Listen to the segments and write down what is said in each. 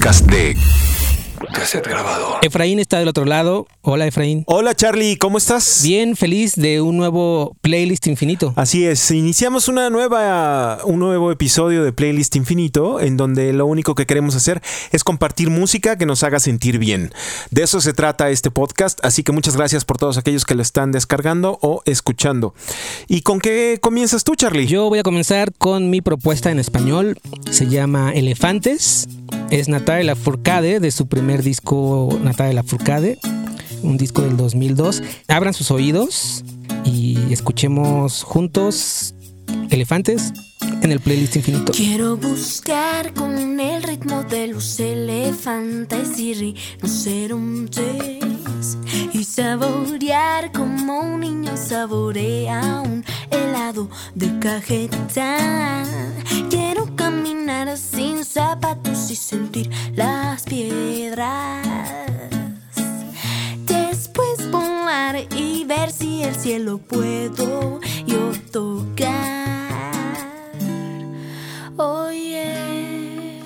podcast de Cassette Grabado. Efraín está del otro lado. Hola, Efraín. Hola Charlie, ¿cómo estás? Bien, feliz de un nuevo playlist infinito. Así es, iniciamos una nueva, un nuevo episodio de Playlist Infinito en donde lo único que queremos hacer es compartir música que nos haga sentir bien. De eso se trata este podcast, así que muchas gracias por todos aquellos que lo están descargando o escuchando. ¿Y con qué comienzas tú, Charlie? Yo voy a comenzar con mi propuesta en español. Se llama Elefantes. Es Natalia Lafourcade de su primer disco Natalia Lafourcade, un disco del 2002. Abran sus oídos y escuchemos juntos Elefantes en el playlist infinito. Quiero buscar con el ritmo de los elefantes y rinocerontes y saborear como un niño saborea un helado de cajeta. Caminar sin zapatos y sentir las piedras. Después volar y ver si el cielo puedo yo tocar. Oye,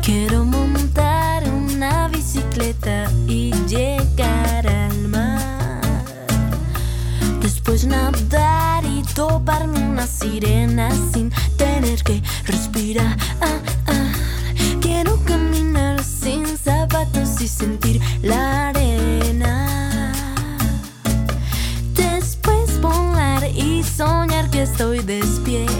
quiero montar una bicicleta y llegar al mar. Después nadar y toparme una sirena sin tener que respirar. Quiero caminar sin zapatos y sentir la arena. Después volar y soñar que estoy despierta.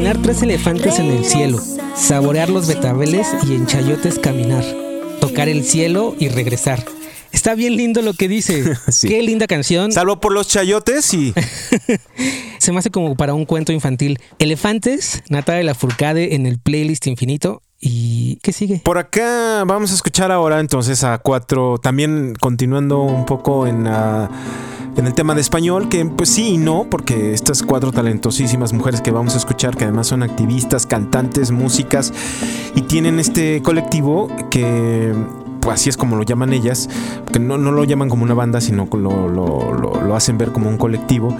Imaginar tres elefantes en el cielo, saborear los betabeles y en chayotes caminar, tocar el cielo y regresar. Está bien lindo lo que dice. Sí. Qué linda canción. Salvo por los chayotes y Se me hace como para un cuento infantil. Elefantes, Natalia Lafourcade en el playlist infinito. ¿Y qué sigue? Por acá vamos a escuchar ahora entonces a cuatro, también continuando un poco en, ah, en el tema de español, que pues sí y no, porque estas cuatro talentosísimas mujeres que vamos a escuchar, que además son activistas, cantantes, músicas, y tienen este colectivo que así es como lo llaman ellas, que no, no lo llaman como una banda, sino lo, lo- lo- lo hacen ver como un colectivo,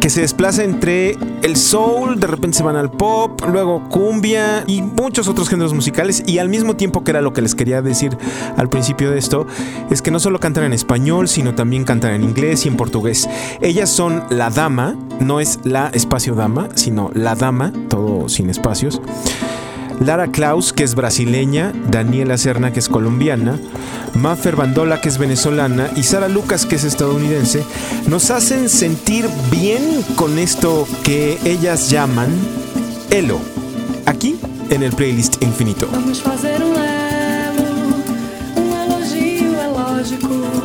que se desplaza entre el soul, de repente se van al pop, luego cumbia y muchos otros géneros musicales, y al mismo tiempo que era lo que les quería decir al principio de esto, es que no solo cantan en español, sino también cantan en inglés y en portugués. Ellas son la dama, no es la espacio dama, sino la dama, todo sin espacios. Lara Klaus, que es brasileña, Daniela Serna, que es colombiana, Maffer Bandola, que es venezolana, y Sara Lucas, que es estadounidense, nos hacen sentir bien con esto que ellas llaman Elo, aquí en el playlist infinito. Vamos fazer um elo, um elogio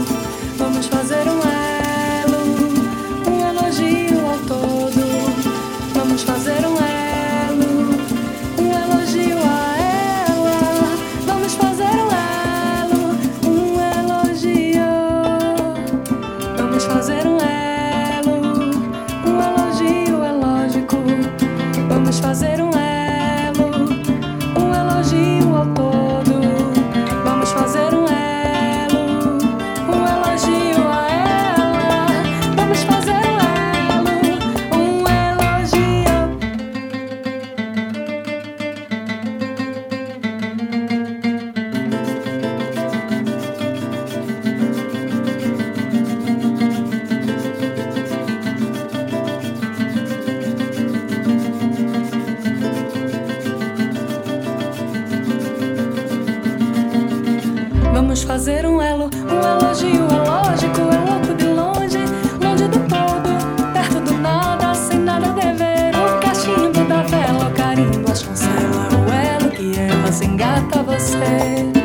Vamos fazer um elo, um elogio é lógico, é louco de longe, longe do todo, perto do nada, sem nada dever. O cachimbo da vela, o carimbo, a chancela, o elo que ela se engata você.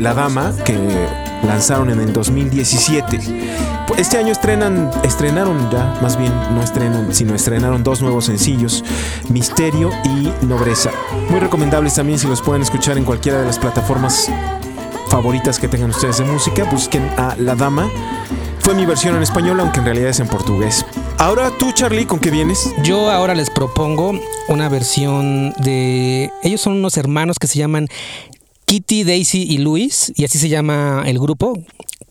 La Dama que lanzaron en el 2017. Este año estrenan, estrenaron ya, más bien no estrenan, sino estrenaron dos nuevos sencillos, Misterio y Nobreza. Muy recomendables también si los pueden escuchar en cualquiera de las plataformas favoritas que tengan ustedes de música, busquen a La Dama. Fue mi versión en español, aunque en realidad es en portugués. Ahora tú, Charlie, ¿con qué vienes? Yo ahora les propongo una versión de... Ellos son unos hermanos que se llaman Kitty, Daisy y Luis, y así se llama el grupo.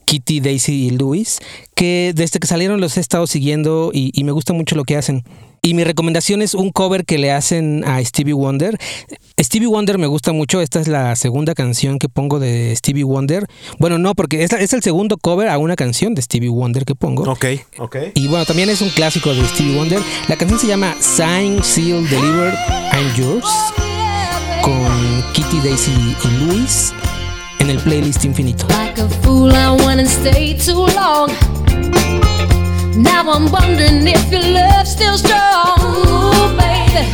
Kitty, Daisy y Luis, que desde que salieron los he estado siguiendo y, y me gusta mucho lo que hacen. Y mi recomendación es un cover que le hacen a Stevie Wonder. Stevie Wonder me gusta mucho. Esta es la segunda canción que pongo de Stevie Wonder. Bueno, no, porque es, la- es el segundo cover a una canción de Stevie Wonder que pongo. Ok, ok. Y bueno, también es un clásico de Stevie Wonder. La canción se llama Sign, Seal, Delivered, I'm Yours. Con Kitty, Daisy y Luis en el playlist infinito. Like a fool, I went and stayed too long. Now I'm wondering if your love's still strong. Ooh, baby,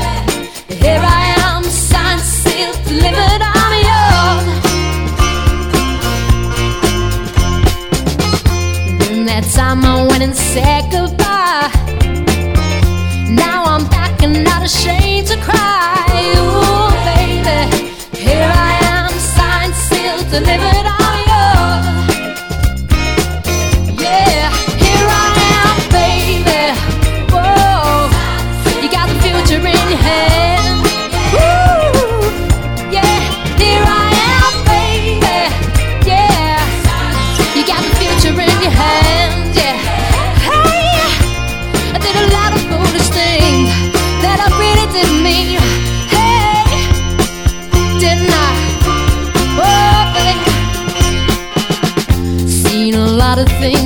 here I am, signed, sealed, delivered, I'm yours. Then that time I went and said goodbye. Now I'm back and not ashamed delivered,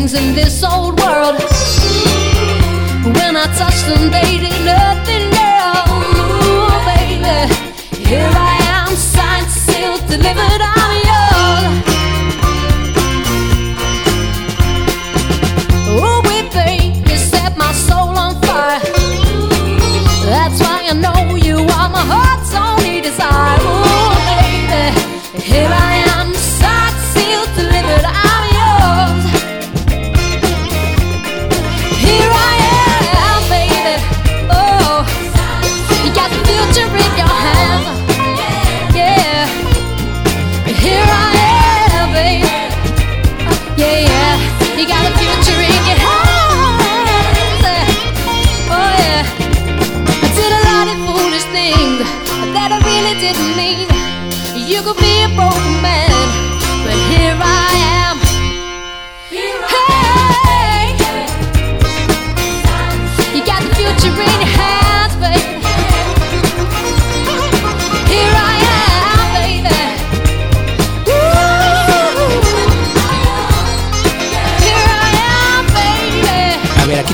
things in this old world. When I touched them, they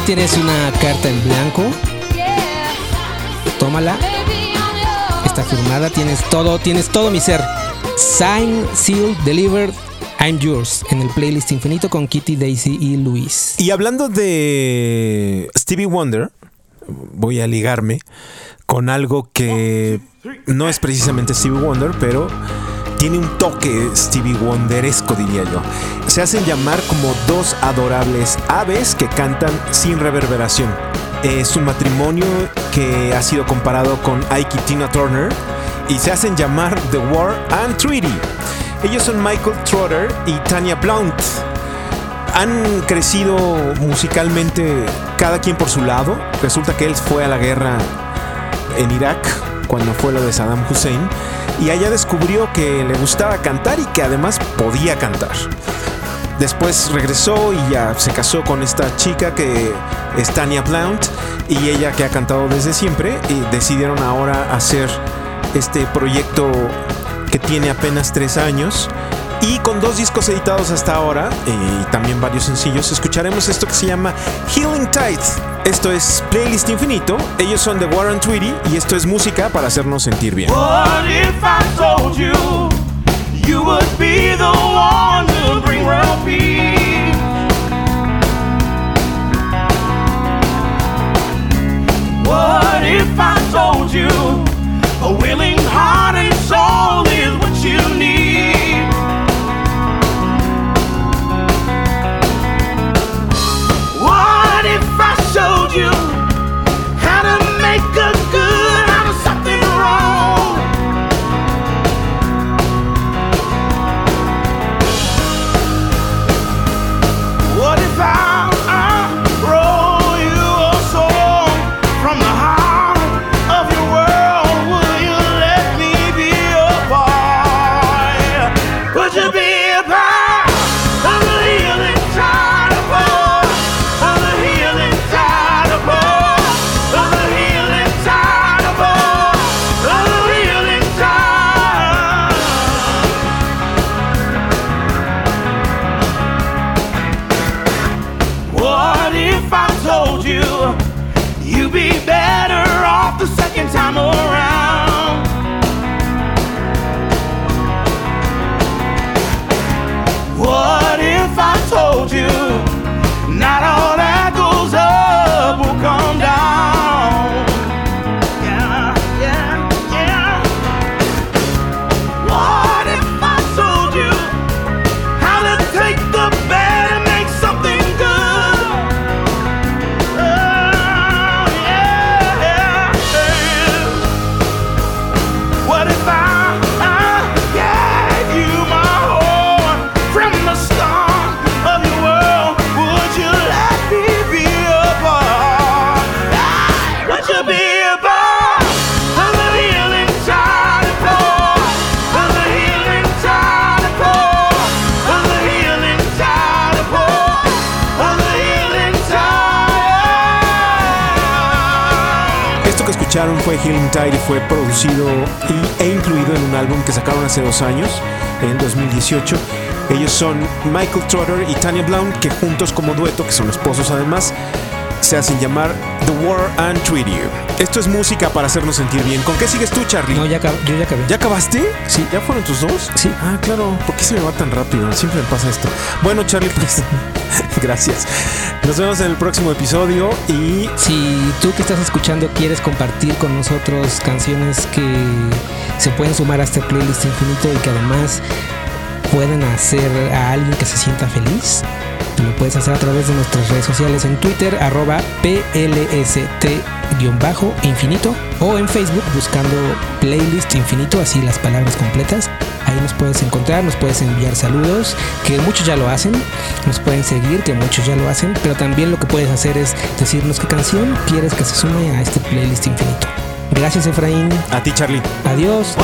tienes una carta en blanco. Tómala. Firmada. Tienes todo, tienes todo mi ser. Sign, seal, delivered, I'm yours. En el playlist infinito con Kitty, Daisy y Luis. Y hablando de Stevie Wonder, voy a ligarme con algo que no es precisamente Stevie Wonder, pero tiene un toque Stevie Wonderesco, diría yo. Se hacen llamar como dos adorables aves que cantan sin reverberación. Es un matrimonio que ha sido comparado con Ike y Tina Turner y se hacen llamar The War and Treaty. Ellos son Michael Trotter y Tanya Blount han crecido musicalmente cada quien por su lado. Resulta que él fue a la guerra en Irak cuando fue lo de Saddam Hussein y allá descubrió que le gustaba cantar y que además podía cantar. Después regresó y ya se casó con esta chica que es Tanya Blount y ella que ha cantado desde siempre y decidieron ahora hacer este proyecto que tiene apenas tres años y con dos discos editados hasta ahora y también varios sencillos escucharemos esto que se llama Healing Tide. Esto es Playlist Infinito, ellos son de Warren Tweedy y esto es música para hacernos sentir bien. You would be the one to bring world peace? What if I told you a willing Healing Tide fue producido e incluido en un álbum que sacaron hace dos años, en 2018. Ellos son Michael Trotter y Tanya Blount, que juntos como dueto, que son esposos además, se hacen llamar The War and Treaty. Esto es música para hacernos sentir bien. ¿Con qué sigues tú, Charlie? No, ya, yo ya acabé. ¿Ya acabaste? Sí. ¿Ya fueron tus dos? Sí. Ah, claro. ¿Por qué se me va tan rápido? Siempre me pasa esto. Bueno, Charlie, pues gracias. Nos vemos en el próximo episodio y Si tú que estás escuchando quieres compartir con nosotros canciones que se pueden sumar a este playlist infinito y que además pueden hacer a alguien que se sienta feliz, lo puedes hacer a través de nuestras redes sociales en Twitter, arroba PLST-infinito o en Facebook buscando playlist infinito, así las palabras completas. Ahí nos puedes encontrar, nos puedes enviar saludos, que muchos ya lo hacen, nos pueden seguir, que muchos ya lo hacen, pero también lo que puedes hacer es decirnos qué canción quieres que se sume a este playlist infinito. Gracias Efraín, a ti, Charlie. adiós.